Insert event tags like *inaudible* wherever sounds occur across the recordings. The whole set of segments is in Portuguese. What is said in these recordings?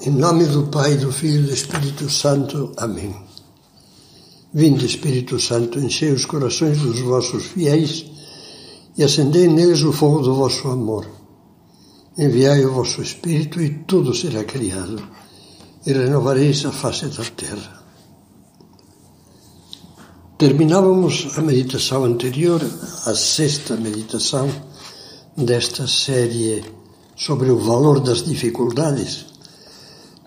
Em nome do Pai, do Filho e do Espírito Santo. Amém. Vinde, Espírito Santo, enchei os corações dos vossos fiéis e acendei neles o fogo do vosso amor. Enviai o vosso Espírito e tudo será criado, e renovareis a face da terra. Terminávamos a meditação anterior, a sexta meditação desta série sobre o valor das dificuldades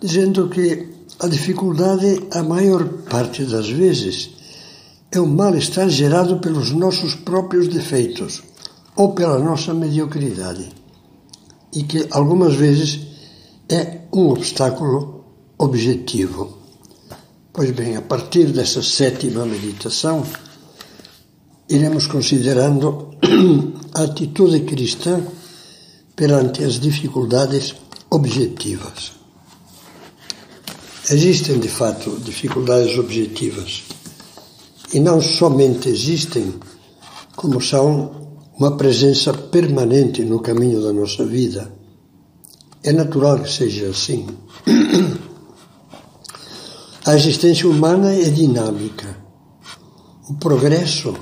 dizendo que a dificuldade, a maior parte das vezes, é um mal-estar gerado pelos nossos próprios defeitos ou pela nossa mediocridade e que algumas vezes é um obstáculo objetivo. Pois bem, a partir dessa sétima meditação, iremos considerando *clears throat* a atitude cristã perante as dificuldades objetivas. Existem, de fato, dificuldades objetivas. E não somente existem, como são uma presença permanente no caminho da nossa vida. É natural que seja assim. *clears throat* A existência humana é dinâmica. O progresso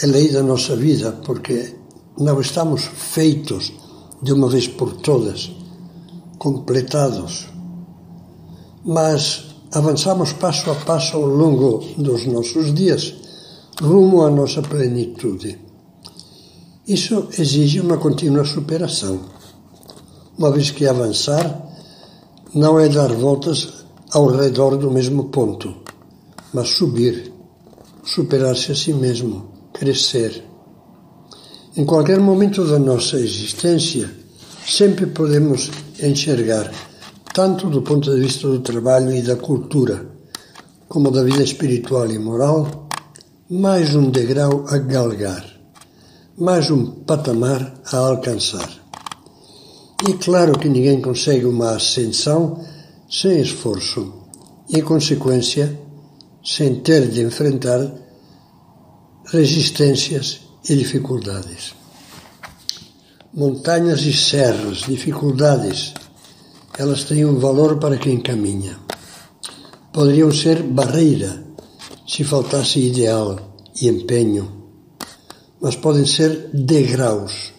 é lei da nossa vida, porque não estamos feitos de uma vez por todas, completados mas avançamos passo a passo ao longo dos nossos dias, rumo à nossa plenitude. Isso exige uma contínua superação. Uma vez que avançar, não é dar voltas ao redor do mesmo ponto, mas subir, superar-se a si mesmo, crescer. Em qualquer momento da nossa existência, sempre podemos enxergar tanto do ponto de vista do trabalho e da cultura, como da vida espiritual e moral, mais um degrau a galgar, mais um patamar a alcançar. E claro que ninguém consegue uma ascensão sem esforço e, em consequência, sem ter de enfrentar resistências e dificuldades. Montanhas e serras, dificuldades, elas têm um valor para quem caminha. Poderiam ser barreira se faltasse ideal e empenho, mas podem ser degraus.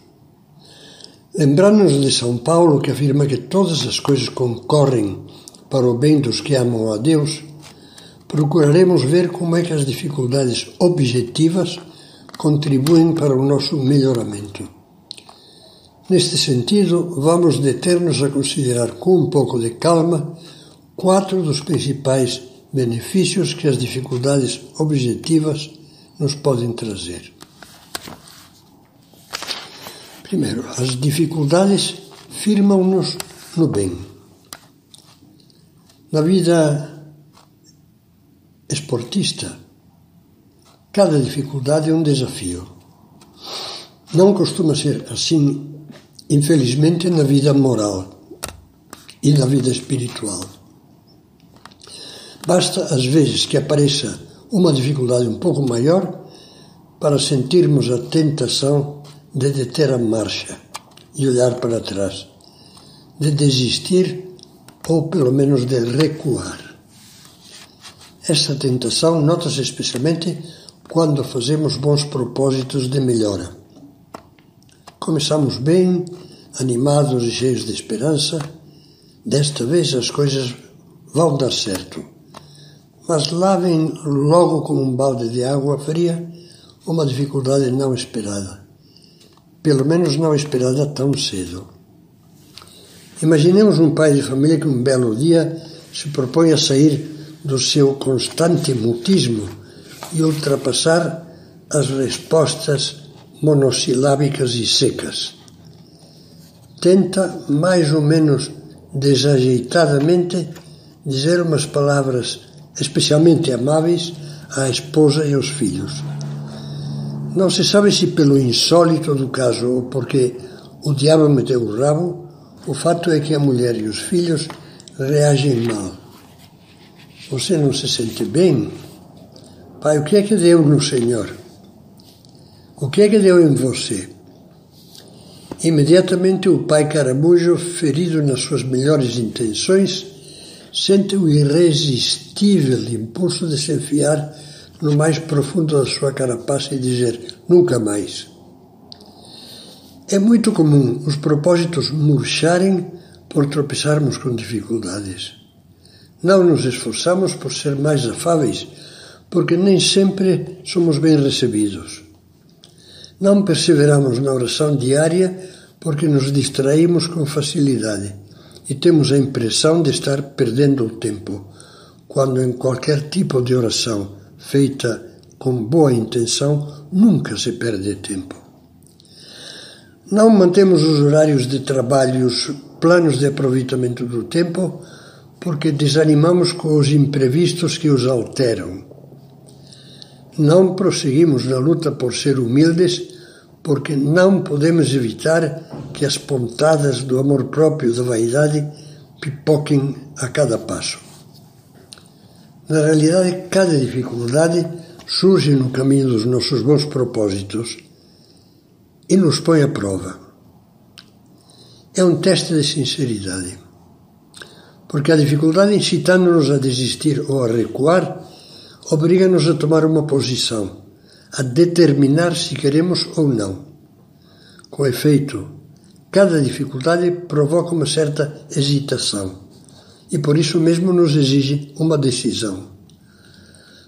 Lembrando-nos de São Paulo, que afirma que todas as coisas concorrem para o bem dos que amam a Deus, procuraremos ver como é que as dificuldades objetivas contribuem para o nosso melhoramento. Neste sentido, vamos deter-nos a considerar com um pouco de calma quatro dos principais benefícios que as dificuldades objetivas nos podem trazer. Primeiro, as dificuldades firmam-nos no bem. Na vida esportista, cada dificuldade é um desafio. Não costuma ser assim infelizmente, na vida moral e na vida espiritual. Basta, às vezes, que apareça uma dificuldade um pouco maior para sentirmos a tentação de deter a marcha e olhar para trás, de desistir ou pelo menos de recuar. Essa tentação nota-se especialmente quando fazemos bons propósitos de melhora. Começamos bem, animados e cheios de esperança. Desta vez as coisas vão dar certo. Mas lá vem logo como um balde de água fria uma dificuldade não esperada. Pelo menos não esperada tão cedo. Imaginemos um pai de família que um belo dia se propõe a sair do seu constante mutismo e ultrapassar as respostas monossilábicas e secas. Tenta, mais ou menos desajeitadamente, dizer umas palavras especialmente amáveis à esposa e aos filhos. Não se sabe se pelo insólito do caso ou porque o diabo meteu o rabo, o fato é que a mulher e os filhos reagem mal. Você não se sente bem? Pai, o que é que deu no Senhor? O que é que deu em você? Imediatamente o pai Caramujo, ferido nas suas melhores intenções, sente o irresistível impulso de se enfiar no mais profundo da sua carapaça e dizer nunca mais. É muito comum os propósitos murcharem por tropeçarmos com dificuldades. Não nos esforçamos por ser mais afáveis, porque nem sempre somos bem recebidos. Não perseveramos na oração diária porque nos distraímos com facilidade e temos a impressão de estar perdendo o tempo, quando em qualquer tipo de oração feita com boa intenção nunca se perde tempo. Não mantemos os horários de trabalho, os planos de aproveitamento do tempo, porque desanimamos com os imprevistos que os alteram. Não prosseguimos na luta por ser humildes, porque não podemos evitar que as pontadas do amor próprio da vaidade pipoquem a cada passo. Na realidade, cada dificuldade surge no caminho dos nossos bons propósitos e nos põe à prova. É um teste de sinceridade, porque a dificuldade incitando-nos a desistir ou a recuar obriga-nos a tomar uma posição, a determinar se queremos ou não. Com efeito, cada dificuldade provoca uma certa hesitação e por isso mesmo nos exige uma decisão.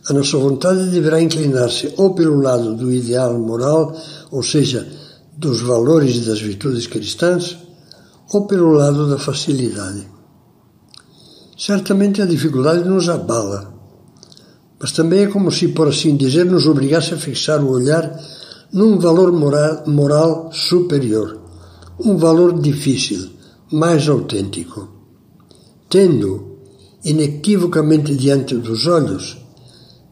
A nossa vontade deverá inclinar-se ou pelo lado do ideal moral, ou seja, dos valores e das virtudes cristãs, ou pelo lado da facilidade. Certamente a dificuldade nos abala, mas também é como se, por assim dizer, nos obrigasse a fixar o olhar num valor moral, moral superior, um valor difícil, mais autêntico. Tendo inequivocamente diante dos olhos,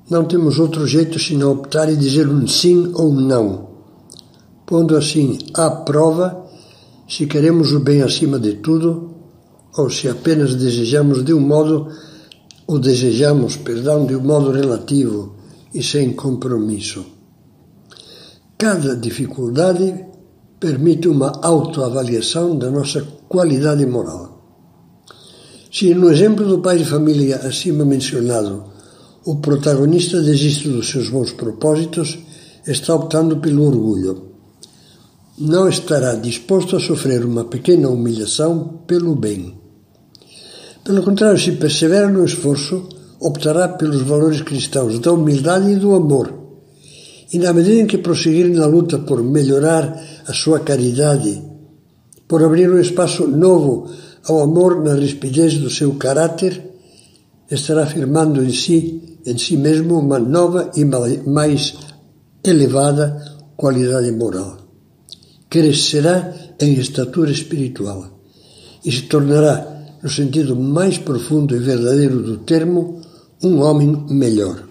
não temos outro jeito senão optar e dizer um sim ou um não, pondo assim à prova se queremos o bem acima de tudo ou se apenas desejamos de um modo o desejamos, perdão, de um modo relativo e sem compromisso. Cada dificuldade permite uma autoavaliação da nossa qualidade moral. Se no exemplo do pai de família acima mencionado, o protagonista desiste dos seus bons propósitos, está optando pelo orgulho. Não estará disposto a sofrer uma pequena humilhação pelo bem. Pelo contrário, se persevera no esforço, optará pelos valores cristãos da humildade e do amor e na medida em que prosseguir na luta por melhorar a sua caridade, por abrir um espaço novo ao amor na rispidez do seu caráter, estará afirmando em si, em si mesmo, uma nova e mais elevada qualidade moral. Crescerá em estatura espiritual e se tornará, no sentido mais profundo e verdadeiro do termo, um homem melhor.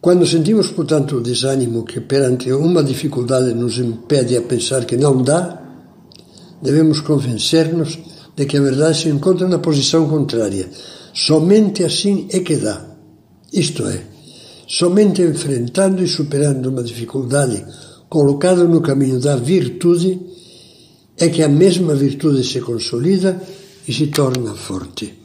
Quando sentimos, portanto, o desânimo que perante uma dificuldade nos impede a pensar que não dá, devemos convencer-nos de que a verdade se encontra na posição contrária. Somente assim é que dá. Isto é, somente enfrentando e superando uma dificuldade colocada no caminho da virtude é que a mesma virtude se consolida e se torna forte.